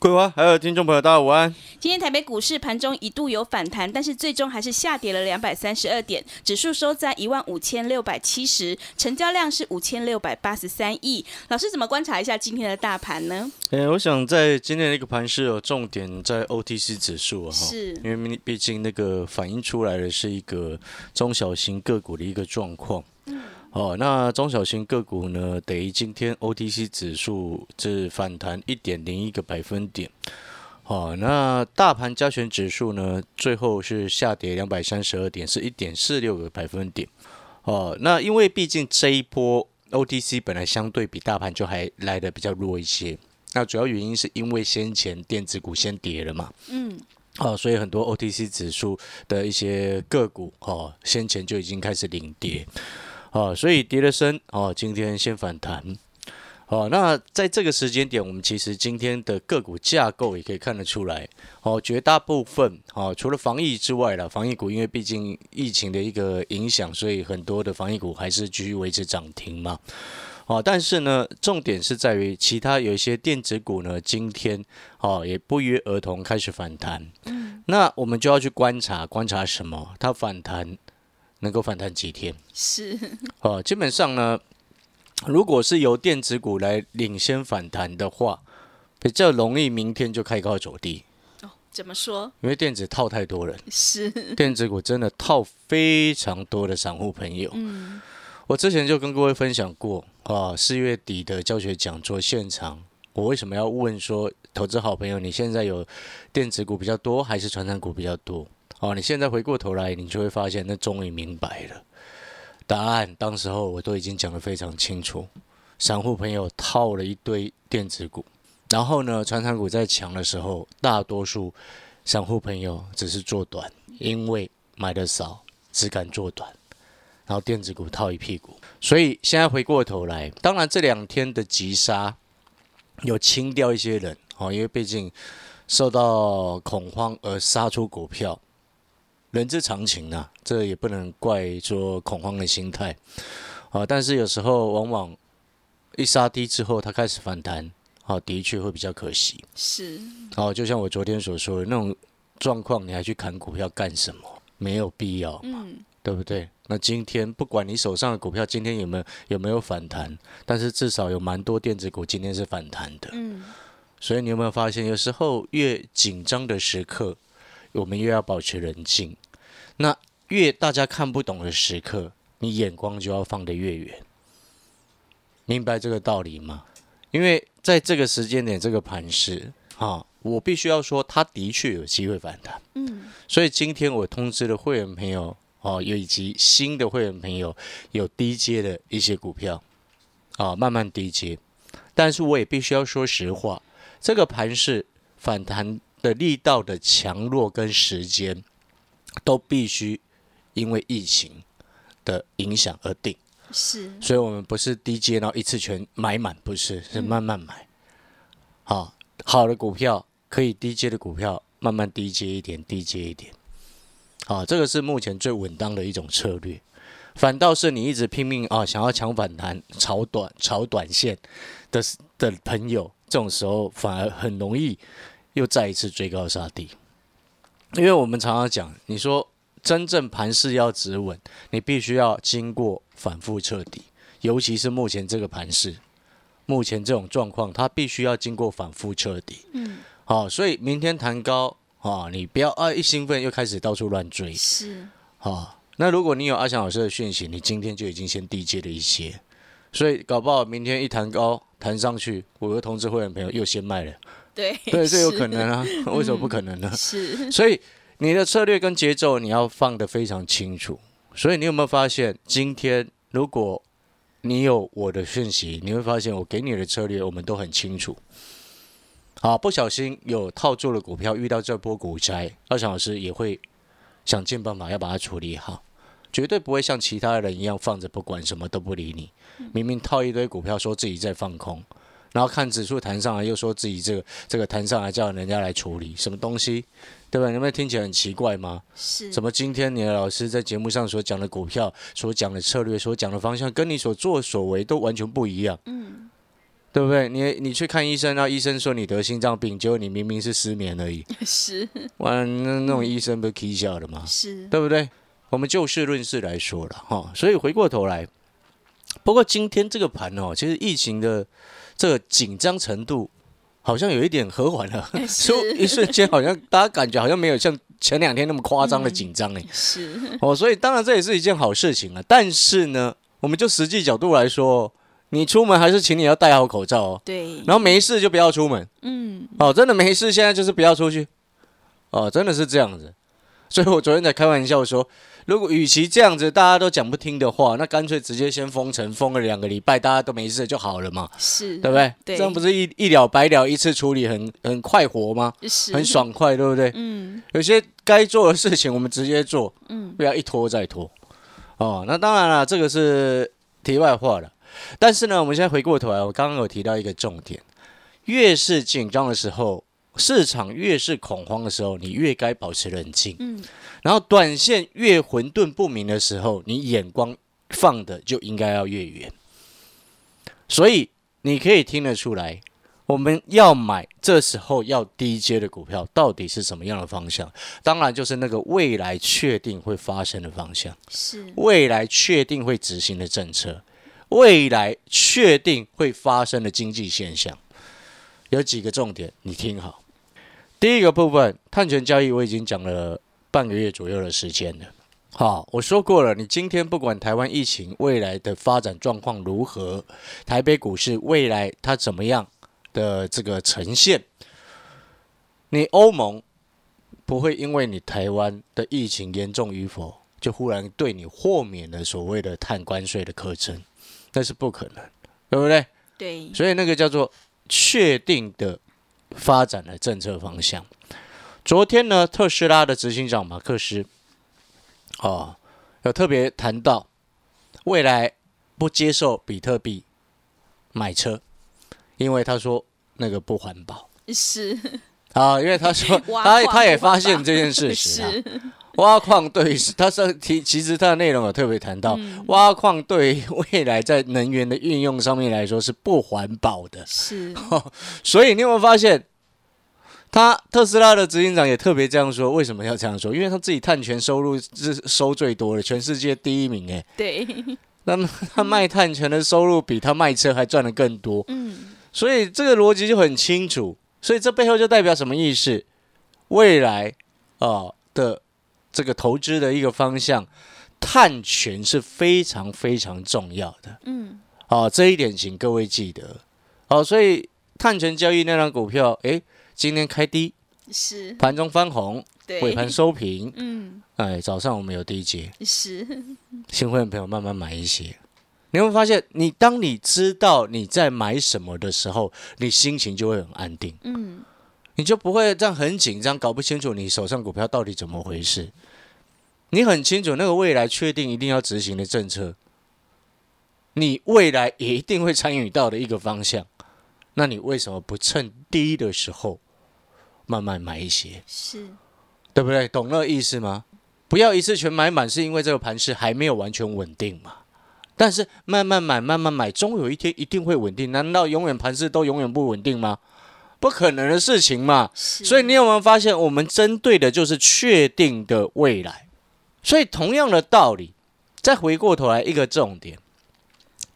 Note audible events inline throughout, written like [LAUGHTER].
桂花还有听众朋友大家午安。今天台北股市盘中一度有反弹，但是最终还是下跌了两百三十二点，指数收在一万五千六百七十，成交量是五千六百八十三亿。老师怎么观察一下今天的大盘呢？哎、我想在今天的一个盘是有重点在 OTC 指数啊，哈是因为毕竟那个反映出来的是一个中小型个股的一个状况。哦，那中小型个股呢，等于今天 OTC 指数是反弹一点零一个百分点。哦，那大盘加权指数呢，最后是下跌两百三十二点，是一点四六个百分点。哦，那因为毕竟这一波 OTC 本来相对比大盘就还来的比较弱一些，那主要原因是因为先前电子股先跌了嘛，嗯，哦，所以很多 OTC 指数的一些个股哦，先前就已经开始领跌，哦，所以跌了深哦，今天先反弹。哦，那在这个时间点，我们其实今天的个股架构也可以看得出来，哦，绝大部分哦，除了防疫之外了，防疫股因为毕竟疫情的一个影响，所以很多的防疫股还是继续维持涨停嘛。哦，但是呢，重点是在于其他有一些电子股呢，今天哦也不约而同开始反弹。嗯，那我们就要去观察，观察什么？它反弹能够反弹几天？是，[LAUGHS] 哦，基本上呢，如果是由电子股来领先反弹的话，比较容易明天就开高走低，哦怎么说？因为电子套太多人，是，电子股真的套非常多的散户朋友。嗯，我之前就跟各位分享过啊，四月底的教学讲座现场，我为什么要问说，投资好朋友，你现在有电子股比较多，还是传产股比较多？哦，你现在回过头来，你就会发现，那终于明白了答案。当时候我都已经讲得非常清楚，散户朋友套了一堆电子股，然后呢，传产股在强的时候，大多数散户朋友只是做短，因为买的少，只敢做短。然后电子股套一屁股，所以现在回过头来，当然这两天的急杀有清掉一些人哦，因为毕竟受到恐慌而杀出股票，人之常情啊，这也不能怪说恐慌的心态啊。但是有时候往往一杀低之后，它开始反弹，啊，的确会比较可惜。是，哦，就像我昨天所说的那种状况，你还去砍股票干什么？没有必要。嗯，对不对？那今天不管你手上的股票今天有没有有没有反弹，但是至少有蛮多电子股今天是反弹的。嗯，所以你有没有发现，有时候越紧张的时刻，我们越要保持冷静；那越大家看不懂的时刻，你眼光就要放得越远。明白这个道理吗？因为在这个时间点，这个盘势啊，我必须要说，它的确有机会反弹。嗯，所以今天我通知了会员朋友哦，以及新的会员朋友有低阶的一些股票啊，慢慢低阶。但是我也必须要说实话，这个盘势反弹的力道的强弱跟时间，都必须因为疫情的影响而定。是，所以我们不是低阶，然后一次全买满，不是，是慢慢买。好，好的股票可以低阶的股票慢慢低阶一点，低阶一点。好，这个是目前最稳当的一种策略。反倒是你一直拼命啊，想要抢反弹、炒短、炒短线的的朋友，这种时候反而很容易又再一次追高杀低。因为我们常常讲，你说真正盘势要止稳，你必须要经过反复彻底，尤其是目前这个盘势，目前这种状况，它必须要经过反复彻底。嗯，好、所以明天弹高啊，你不要啊一兴奋又开始到处乱追是，好。那如果你有阿翔老师的讯息，你今天就已经先低接了一些，所以搞不好明天一弹高弹上去，我的通知会员朋友又先卖了，对，对，这有可能啊，[LAUGHS] 为什么不可能呢？是，所以你的策略跟节奏你要放得非常清楚。所以你有没有发现，今天如果你有我的讯息，你会发现我给你的策略我们都很清楚。好，不小心有套住了股票，遇到这波股灾，二强老师也会想尽办法要把它处理好，绝对不会像其他人一样放着不管，什么都不理你。明明套一堆股票，说自己在放空，然后看指数弹上来，又说自己这个这个弹上来叫人家来处理，什么东西，对吧？你们听起来很奇怪吗？是怎么今天你的老师在节目上所讲的股票、所讲的策略、所讲的方向，跟你所作所为都完全不一样？嗯，对不对？你你去看医生，然后医生说你得心脏病，结果你明明是失眠而已，[LAUGHS] 是哇，那那种医生不是 K 笑的吗？是，对不对？我们就事论事来说了哈，所以回过头来，不过今天这个盘哦，其实疫情的这个紧张程度好像有一点和缓了，[LAUGHS] 是就一瞬间好像大家感觉好像没有像前两天那么夸张的紧张哎。是哦，所以当然这也是一件好事情啊。但是呢，我们就实际角度来说，你出门还是请你要戴好口罩哦。对，然后没事就不要出门嗯，哦，真的没事，现在就是不要出去哦，真的是这样子。[LAUGHS] 所以我昨天才开玩笑说，如果与其这样子大家都讲不听的话，那干脆直接先封城，封了两个礼拜，大家都没事就好了嘛，是，对不对？对这样不是一一了百了，一次处理很很快活吗？是很，爽快，对不对？嗯有些该做的事情我们直接做，嗯，不要一拖再拖。哦，那当然了，这个是题外话了。但是呢，我们现在回过头来，我刚刚有提到一个重点：越是紧张的时候，市场越是恐慌的时候，你越该保持冷静。嗯，然后短线越混沌不明的时候，你眼光放的就应该要越远。所以你可以听得出来，我们要买这时候要低阶的股票，到底是什么样的方向？当然就是那个未来确定会发生的方向，是，未来确定会执行的政策，未来确定会发生的经济现象。有几个重点，你听好。第一个部分，碳权交易我已经讲了半个月左右的时间了。好，我说过了，你今天不管台湾疫情未来的发展状况如何，台北股市未来它怎么样的这个呈现，你欧盟不会因为你台湾的疫情严重与否，就忽然对你豁免了所谓的碳关税的课征，那是不可能，对不对？对，所以那个叫做确定的发展的政策方向。昨天呢，特斯拉的执行长马克思，哦，有特别谈到未来不接受比特币买车，因为他说那个不环保。是，啊，因为他说他他也发现这件事实啊，是，挖矿对，他是提，其实他的内容有特别谈到，挖矿对未来在能源的运用上面来说是不环保的。是，[LAUGHS] 所以你有没有发现，他特斯拉的执行长也特别这样说？为什么要这样说？因为他自己碳权收入是收最多的，全世界第一名哎。对，那么他 [LAUGHS] 卖碳权的收入比他卖车还赚的更多，嗯，所以这个逻辑就很清楚。所以这背后就代表什么意思？未来啊、呃的这个投资的一个方向，探权是非常非常重要的。嗯，好、这一点请各位记得。好、所以碳权交易那张股票，诶，今天开低，是，盘中翻红，对，尾盘收平。嗯，哎，早上我们有低接，是，新会员朋友慢慢买一些。你会发现，你当你知道你在买什么的时候，你心情就会很安定，嗯，你就不会这样很紧张，搞不清楚你手上股票到底怎么回事。你很清楚那个未来确定一定要执行的政策，你未来也一定会参与到的一个方向，那你为什么不趁低的时候慢慢买一些，是，对不对？懂那个意思吗？不要一次全买满，是因为这个盘势还没有完全稳定嘛。但是慢慢买，慢慢买，终有一天一定会稳定。难道永远盘势都永远不稳定吗？不可能的事情嘛。所以你有没有发现，我们针对的就是确定的未来。所以同样的道理，再回过头来一个重点，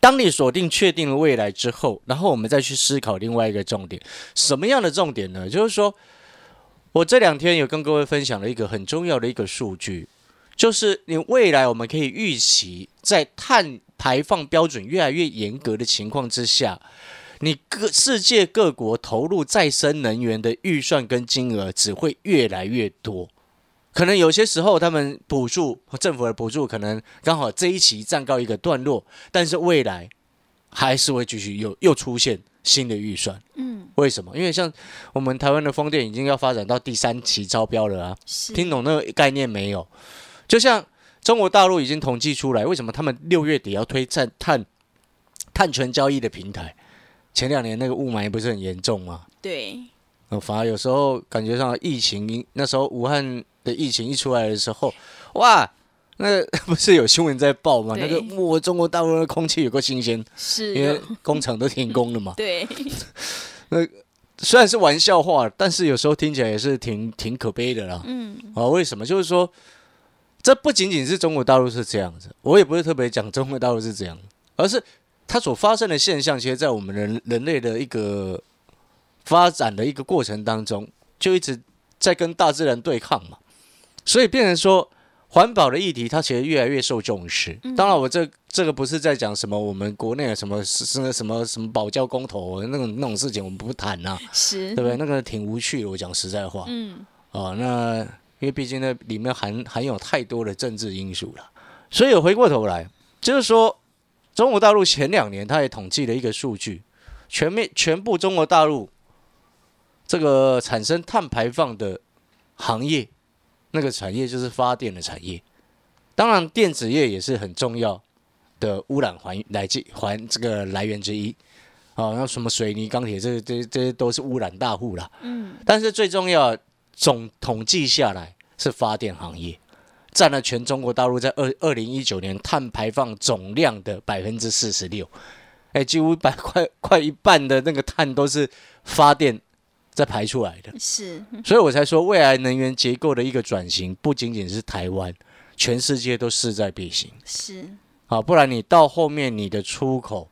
当你锁定确定了未来之后，然后我们再去思考另外一个重点，什么样的重点呢？就是说我这两天有跟各位分享了一个很重要的一个数据，就是你未来我们可以预期，在碳排放标准越来越严格的情况之下，你各世界各国投入再生能源的预算跟金额只会越来越多。可能有些时候他们补助政府的补助可能刚好这一期暂告一个段落，但是未来还是会继续又又出现新的预算。嗯，为什么？因为像我们台湾的风电已经要发展到第三期招标了啊，听懂那个概念没有？就像中国大陆已经统计出来，为什么他们六月底要推碳碳碳权交易的平台？前两年那个雾霾不是很严重吗？对，呃，反而有时候感觉上疫情那时候武汉的疫情一出来的时候，哇，那 [LAUGHS] 不是有新闻在报吗？那个对我中国大陆的空气有个新鲜，是因为工厂都停工了嘛。[LAUGHS] 对，那虽然是玩笑话，但是有时候听起来也是挺挺可悲的啦。嗯，啊，为什么？就是说，这不仅仅是中国大陆是这样子，我也不是特别讲中国大陆是这样，而是它所发生的现象，其实在我们人人类的一个发展的一个过程当中，就一直在跟大自然对抗嘛。所以变成说，环保的议题它其实越来越受重视。当然，我这这个不是在讲什么我们国内的什么什么什么什么保教公投那种那种事情，我们不谈呐、是，对不对？那个挺无趣的，我讲实在话。嗯，哦，那因为毕竟那里面含含有太多的政治因素了，所以回过头来，就是说，中国大陆前两年他也统计了一个数据，全面全部中国大陆这个产生碳排放的行业，那个产业就是发电的产业，当然电子业也是很重要的污染环来自环这个来源之一。哦，那什么水泥、钢铁，这这这些都是污染大户啦。嗯，但是最重要，总统计下来是发电行业占了全中国大陆在二二零一九年碳排放总量的百分之四十六，哎，几乎百快快一半的那个碳都是发电在排出来的，是，所以我才说未来能源结构的一个转型，不仅仅是台湾，全世界都势在必行。是，啊，不然你到后面你的出口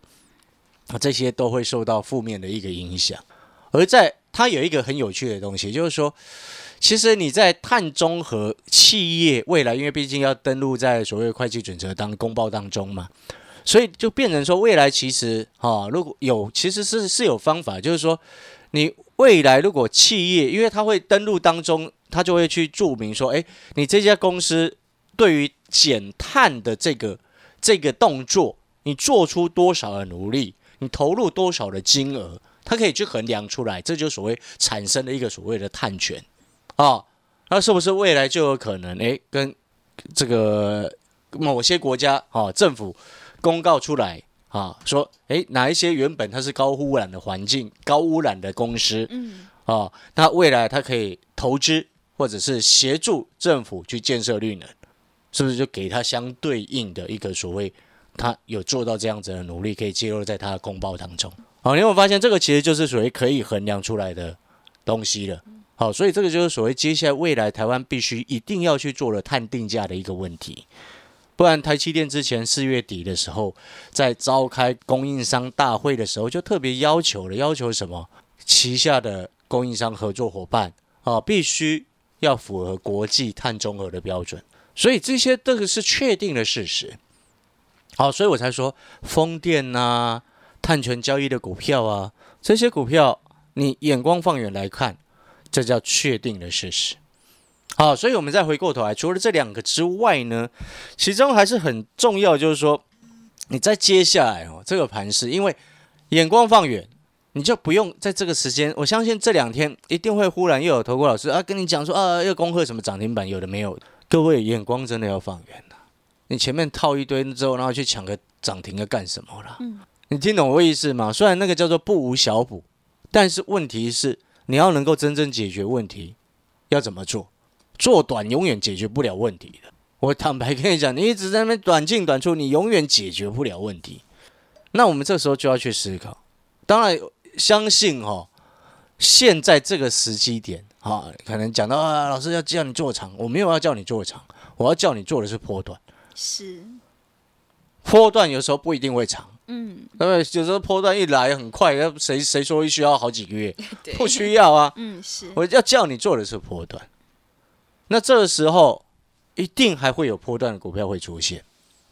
啊，这些都会受到负面的一个影响。而在它有一个很有趣的东西，就是说，其实你在碳中和企业未来，因为毕竟要登录在所谓会计准则当公报当中嘛，所以就变成说，未来其实啊，如果有其实是是有方法，就是说，你未来如果企业，因为它会登录当中，它就会去注明说，哎，你这家公司对于减碳的这个这个动作，你做出多少的努力，你投入多少的金额，它可以去衡量出来，这就所谓产生的一个所谓的碳权啊。那是不是未来就有可能诶，跟这个某些国家啊政府公告出来啊，说诶哪一些原本它是高污染的环境、高污染的公司嗯，啊，那未来它可以投资或者是协助政府去建设绿能，是不是就给它相对应的一个所谓它有做到这样子的努力，可以揭露在它的公报当中。好，你有没有发现这个其实就是属于可以衡量出来的东西了？好，所以这个就是所谓接下来未来台湾必须一定要去做的碳定价的一个问题。不然，台积电之前四月底的时候，在召开供应商大会的时候，就特别要求了，要求什么？旗下的供应商合作伙伴啊，必须要符合国际碳中和的标准。所以这些这个是确定的事实。好，所以我才说风电呐、碳权交易的股票啊，这些股票你眼光放远来看，这叫确定的事实。好，所以我们再回过头来，除了这两个之外呢，其中还是很重要，就是说你在接下来哦这个盘势，因为眼光放远，你就不用在这个时间，我相信这两天一定会忽然又有投顾老师啊跟你讲说啊要恭贺什么涨停板，有的没有的，各位眼光真的要放远了、你前面套一堆之后，然后去抢个涨停要干什么啦？嗯你听懂我意思吗？虽然那个叫做不无小补，但是问题是你要能够真正解决问题，要怎么做？做短永远解决不了问题的。我坦白跟你讲，你一直在那边短进短出，你永远解决不了问题。那我们这时候就要去思考。当然，相信哈、现在这个时机点啊，可能讲到啊，老师要叫你做长，我没有要叫你做长，我要叫你做的是波段。是，波段有时候不一定会长，嗯，对不对？有时候波段一来很快，那谁谁说需要好几个月？[LAUGHS] 不需要啊。嗯，是，我要叫你做的是波段。那这个时候一定还会有波段的股票会出现。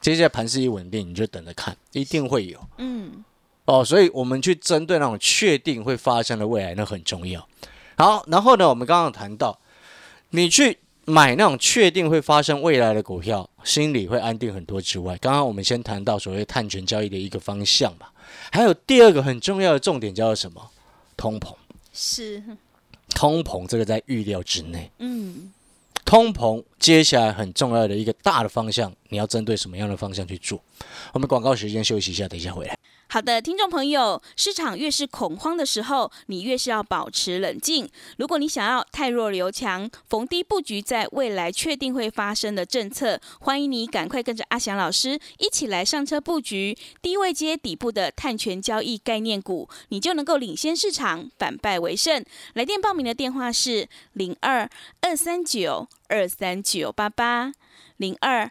接下来盘势一稳定，你就等着看，一定会有嗯，哦。所以我们去针对那种确定会发生的未来，那很重要。好，然后呢，我们刚刚谈到，你去买那种确定会发生未来的股票，心里会安定很多之外，刚刚我们先谈到所谓碳权交易的一个方向吧，还有第二个很重要的重点叫做什么？通膨。是，通膨这个在预料之内。嗯，通膨接下来很重要的一个大的方向，你要针对什么样的方向去做？我们广告时间休息一下，等一下回来。好的，听众朋友，市场越是恐慌的时候，你越是要保持冷静。如果你想要太弱留强，逢低布局在未来确定会发生的政策，欢迎你赶快跟着阿翔老师一起来上车布局低位接底部的碳权交易概念股，你就能够领先市场，反败为胜。来电报名的电话是零二二三九二三九八八零二。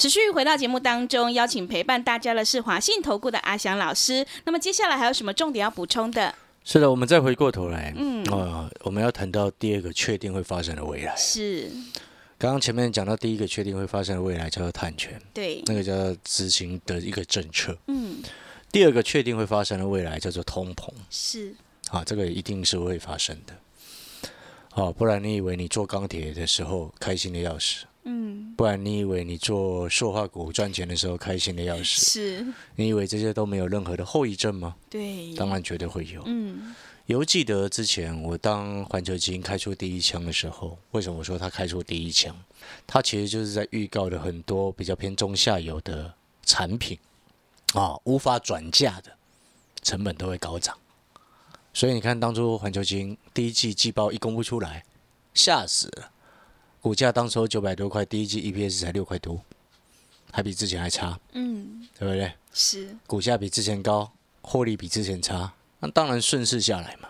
持续回到节目当中，邀请陪伴大家的是华信投顾的阿翔老师。那么接下来还有什么重点要补充的？是的，我们再回过头来，嗯呃，我们要谈到第二个确定会发生的未来。是，刚刚前面讲到第一个确定会发生的未来叫做碳权，对，那个叫做执行的一个政策。嗯，第二个确定会发生的未来叫做通膨，是，啊，这个一定是会发生的。哦，不然你以为你做钢铁的时候开心的要死，嗯，不然你以为你做塑化股赚钱的时候开心的要死，[LAUGHS] 是，你以为这些都没有任何的后遗症吗？对，当然绝对会有。嗯，犹记得之前我当环球基金开出第一枪的时候，为什么我说他开出第一枪？他其实就是在预告的很多比较偏中下游的产品啊，无法转嫁的成本都会高涨。所以你看，当初环球基金第一季季报一公布出来，吓死了，股价当时九百多块，第一季 EPS 才六块多，还比之前还差，嗯，对不对？是，股价比之前高，获利比之前差，那当然顺势下来嘛。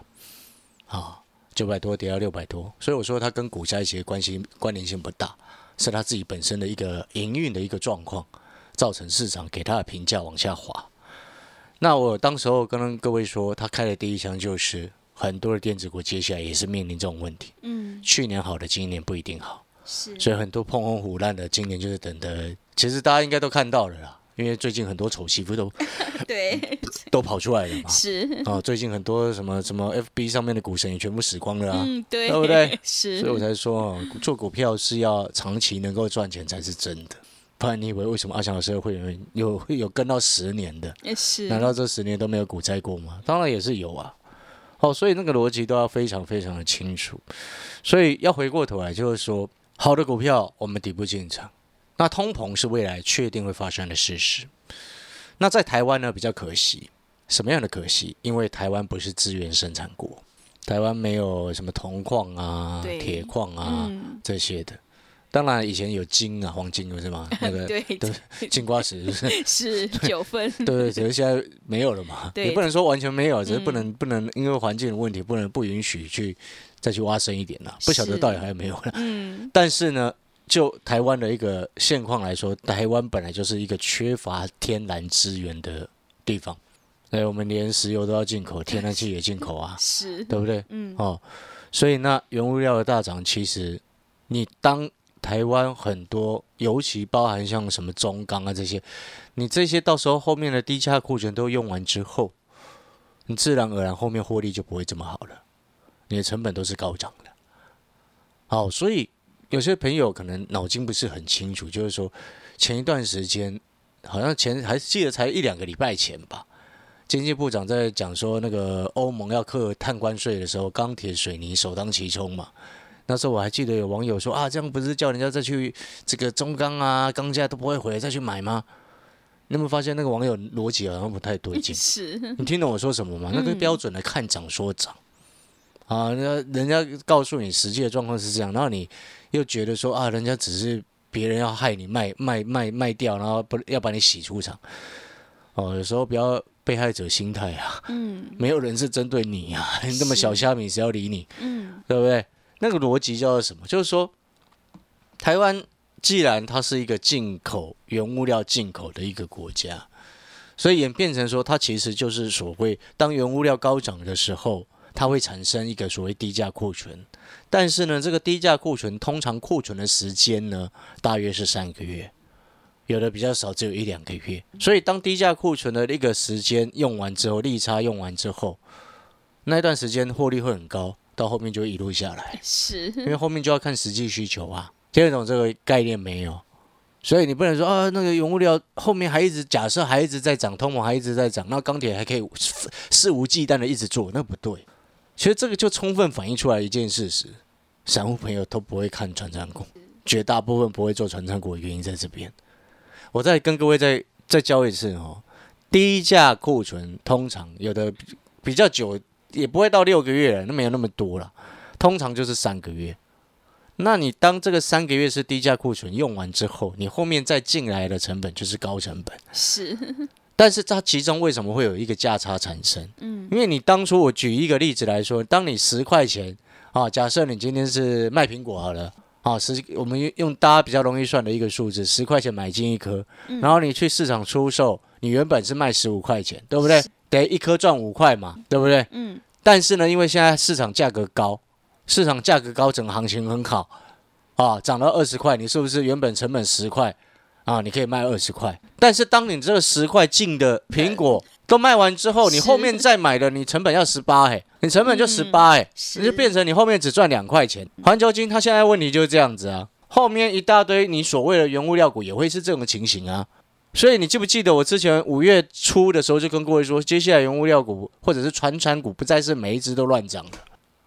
啊，九百多跌到六百多，所以我说它跟股价一起的关系关联性不大，是它自己本身的一个营运的一个状况，造成市场给它的评价往下滑。那我当时候跟各位说，他开的第一枪就是很多的电子股接下来也是面临这种问题，嗯，去年好的今年不一定好。是，所以很多碰红虎烂的，今年就是等的，其实大家应该都看到了啦，因为最近很多丑媳妇都 [LAUGHS] 对，[LAUGHS] 都跑出来了嘛。是，哦，最近很多什么什么 FB 上面的股神也全部死光了啊，嗯，对，对不对？是，所以我才说哦，做股票是要长期能够赚钱才是真的，不然你以为为什么阿翔老师的会有有有跟到十年的？也是，难道这十年都没有股灾过吗？当然也是有啊。哦，所以那个逻辑都要非常非常的清楚。所以要回过头来，就是说，好的股票我们底部进场，那通膨是未来确定会发生的事实。那在台湾呢，比较可惜，什么样的可惜？因为台湾不是资源生产国，台湾没有什么铜矿啊、铁矿啊、嗯，这些的。当然以前有金啊、黄金不是吗？[LAUGHS] 那个对，对。金瓜石是不是？[LAUGHS] 是九分，对 [LAUGHS] 对，只是现在没有了嘛，对。也不能说完全没有，只是不嗯能、不能因为环境的问题，不能不允许去再去挖深一点啦。不晓得到底还有没有了。嗯，但是呢，就台湾的一个现况来说，台湾本来就是一个缺乏天然资源的地方，哎，我们连石油都要进口，天然气也进口啊，是，对不对？嗯，哦，所以那原物料的大涨，其实你当台湾很多，尤其包含像什么中钢啊这些，你这些到时候后面的低价库存都用完之后，你自然而然后面获利就不会这么好了，你的成本都是高涨的。好，所以有些朋友可能脑筋不是很清楚，就是说前一段时间好像前还记得才一两个礼拜前吧，经济部长在讲说，那个欧盟要课碳关税的时候，钢铁、水泥首当其冲嘛。那时候我还记得有网友说啊，这样不是叫人家再去这个中钢啊、钢价都不会回来再去买吗？你有没有发现那个网友逻辑好像不太对劲？[LAUGHS] 是，你听懂我说什么吗？那个嗯标准的看涨说涨啊，人家人家告诉你实际的状况是这样，然后你又觉得说啊，人家只是别人要害你卖卖卖卖掉，然后不要把你洗出场。哦，有时候不要被害者心态啊，嗯没有人是针对你啊，你这么小虾米谁要理你？嗯对不对？那个逻辑叫做什么？就是说，台湾既然它是一个进口原物料进口的一个国家，所以演变成说，它其实就是所谓当原物料高涨的时候，它会产生一个所谓低价库存。但是呢，这个低价库存通常库存的时间呢，大约是三个月，有的比较少，只有一两个月。所以当低价库存的一个时间用完之后，利差用完之后，那段时间获利会很高，到后面就会一路下来，是因为后面就要看实际需求啊。听得懂这个概念没有？所以你不能说啊，那个原物料后面还一直假设还一直在涨，通膨还一直在涨，那钢铁还可以肆无忌惮的一直做，那不对。其实这个就充分反映出来一件事实：散户朋友都不会看传产股，绝大部分不会做传产股的原因在这边。我再跟各位再再教一次哦，低价库存通常有的比比较久，也不会到六个月了，那没有那么多了，通常就是三个月。那你当这个三个月是低价库存用完之后，你后面再进来的成本就是高成本。是，但是它其中为什么会有一个价差产生？嗯因为你当初我举一个例子来说，当你十块钱啊，假设你今天是卖苹果好了啊，十我们用用大家比较容易算的一个数字，十块钱买进一颗，嗯然后你去市场出售，你原本是卖十五块钱，对不对？得一颗赚五块嘛，对不对？嗯但是呢，因为现在市场价格高，市场价格高，整个行情很好啊，涨到二十块，你是不是原本成本十块啊？你可以卖二十块。但是当你这个十块进的苹果都卖完之后，你后面再买的，你成本要十八哎，你成本就十八哎，你就变成你后面只赚两块钱。环球金它现在问题就是这样子啊，后面一大堆你所谓的原物料股也会是这种情形啊。所以你记不记得我之前五月初的时候就跟各位说，接下来原物料股或者是传产股不再是每一只都乱涨的。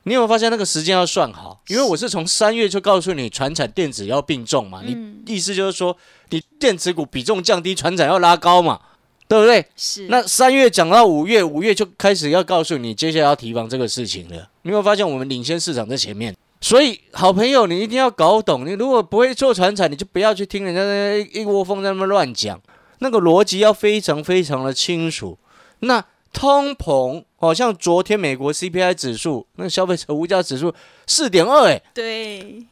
你有没有发现那个时间要算好？因为我是从三月就告诉你，传产电子要并重嘛。你嗯意思就是说，你电子股比重降低，传产要拉高嘛，对不对？是，那三月讲到五月，五月就开始要告诉你接下来要提防这个事情了。你有没有发现我们领先市场在前面？所以好朋友，你一定要搞懂。你如果不会做传产，你就不要去听人家那一一窝蜂在那边乱讲，那个逻辑要非常非常的清楚。那通膨，好、像昨天美国 CPI 指数，那个消费者物价指数四点二，哎，对，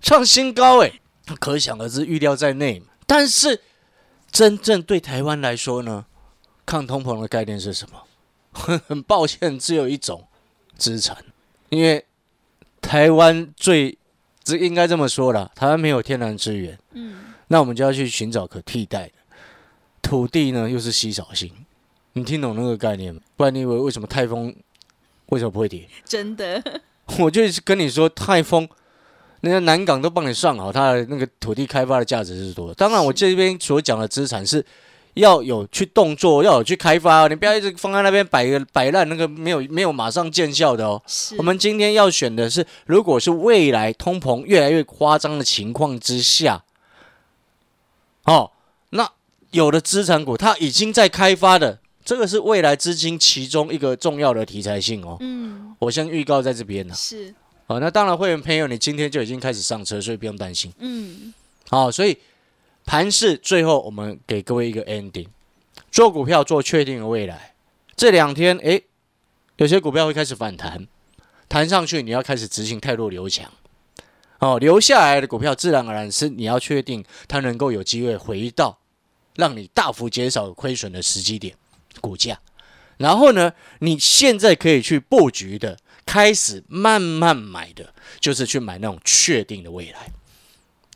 创新高，哎，可想而知，预料在内嘛。但是真正对台湾来说呢，抗通膨的概念是什么？[LAUGHS] 很抱歉，只有一种资产，因为台湾最这应该这么说了，台湾没有天然资源，嗯。那我们就要去寻找可替代的土地呢，又是稀少性。你听懂那个概念吗？不然你以为为什么泰丰为什么不会跌？真的，[LAUGHS] 我就是跟你说，泰丰那个南港都帮你算好，它的那个土地开发的价值是多少。当然，我这边所讲的资产是要有去动作，要有去开发哦，你不要一直放在那边摆个摆烂，那个没有没有马上见效的哦。我们今天要选的是，如果是未来通膨越来越夸张的情况之下，哦，那有的资产股它已经在开发的，这个是未来资金其中一个重要的题材性哦。嗯我先预告在这边了。是好，那当然，会员朋友，你今天就已经开始上车，所以不用担心。嗯好，所以盘市最后我们给各位一个 ending，做股票做确定的未来。这两天，诶，有些股票会开始反弹，弹上去你要开始执行太弱留强。哦，留下来的股票自然而然是你要确定它能够有机会回到让你大幅减少亏损的时机点股价。然后呢，你现在可以去布局的，开始慢慢买的，就是去买那种确定的未来。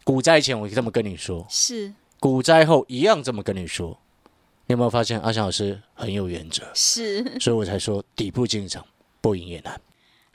股灾前我这么跟你说，是股灾后一样这么跟你说。你有没有发现阿翔老师很有原则，是。所以我才说底部进场不赢也难。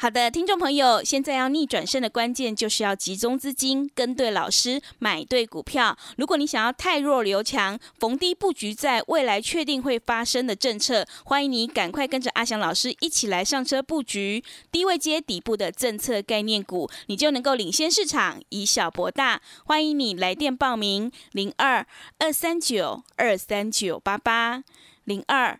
好的，听众朋友，现在要逆转胜的关键就是要集中资金，跟对老师，买对股票。如果你想要太弱留强，逢低布局在未来确定会发生的政策，欢迎你赶快跟着阿翔老师一起来上车布局低位接底部的政策概念股，你就能够领先市场，以小博大。欢迎你来电报名：零二二三九二三九八八零二。